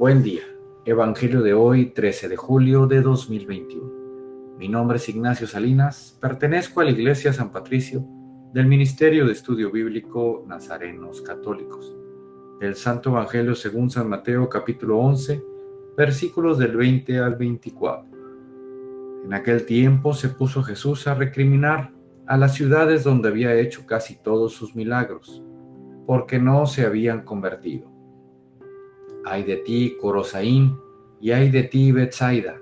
Buen día. Evangelio de hoy, 13 de julio de 2021. Mi nombre es Ignacio Salinas, pertenezco a la Iglesia San Patricio del Ministerio de Estudio Bíblico Nazarenos Católicos. El Santo Evangelio según San Mateo capítulo 11, versículos del 20 al 24. En aquel tiempo se puso Jesús a recriminar a las ciudades donde había hecho casi todos sus milagros, porque no se habían convertido Ay de ti, Corosaín, y ay de ti, Betsaida,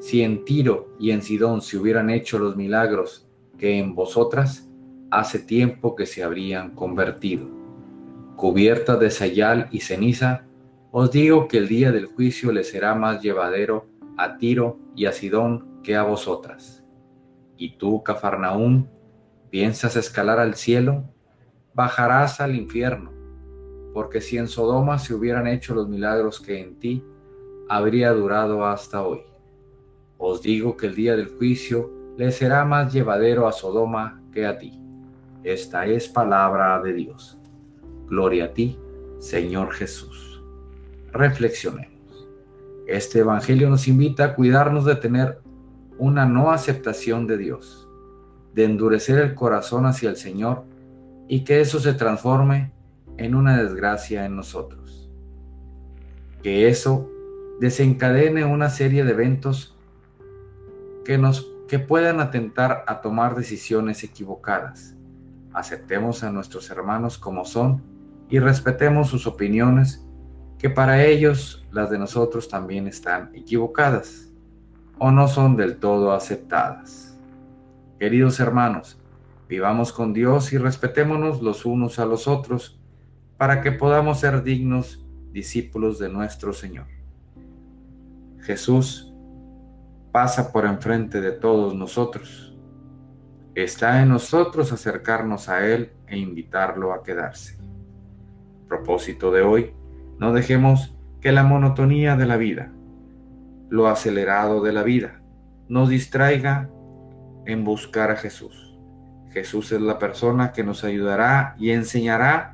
si en Tiro y en Sidón se hubieran hecho los milagros que en vosotras hace tiempo que se habrían convertido. Cubierta de sayal y ceniza, os digo que el día del juicio le será más llevadero a Tiro y a Sidón que a vosotras. Y tú, Cafarnaún, piensas escalar al cielo, bajarás al infierno porque si en Sodoma se hubieran hecho los milagros que en ti, habría durado hasta hoy. Os digo que el día del juicio le será más llevadero a Sodoma que a ti. Esta es palabra de Dios. Gloria a ti, Señor Jesús. Reflexionemos. Este Evangelio nos invita a cuidarnos de tener una no aceptación de Dios, de endurecer el corazón hacia el Señor y que eso se transforme en una desgracia en nosotros. Que eso desencadene una serie de eventos que nos que puedan atentar a tomar decisiones equivocadas. Aceptemos a nuestros hermanos como son y respetemos sus opiniones, que para ellos las de nosotros también están equivocadas o no son del todo aceptadas. Queridos hermanos, vivamos con Dios y respetémonos los unos a los otros para que podamos ser dignos discípulos de nuestro Señor. Jesús pasa por enfrente de todos nosotros. Está en nosotros acercarnos a Él e invitarlo a quedarse. Propósito de hoy, no dejemos que la monotonía de la vida, lo acelerado de la vida, nos distraiga en buscar a Jesús. Jesús es la persona que nos ayudará y enseñará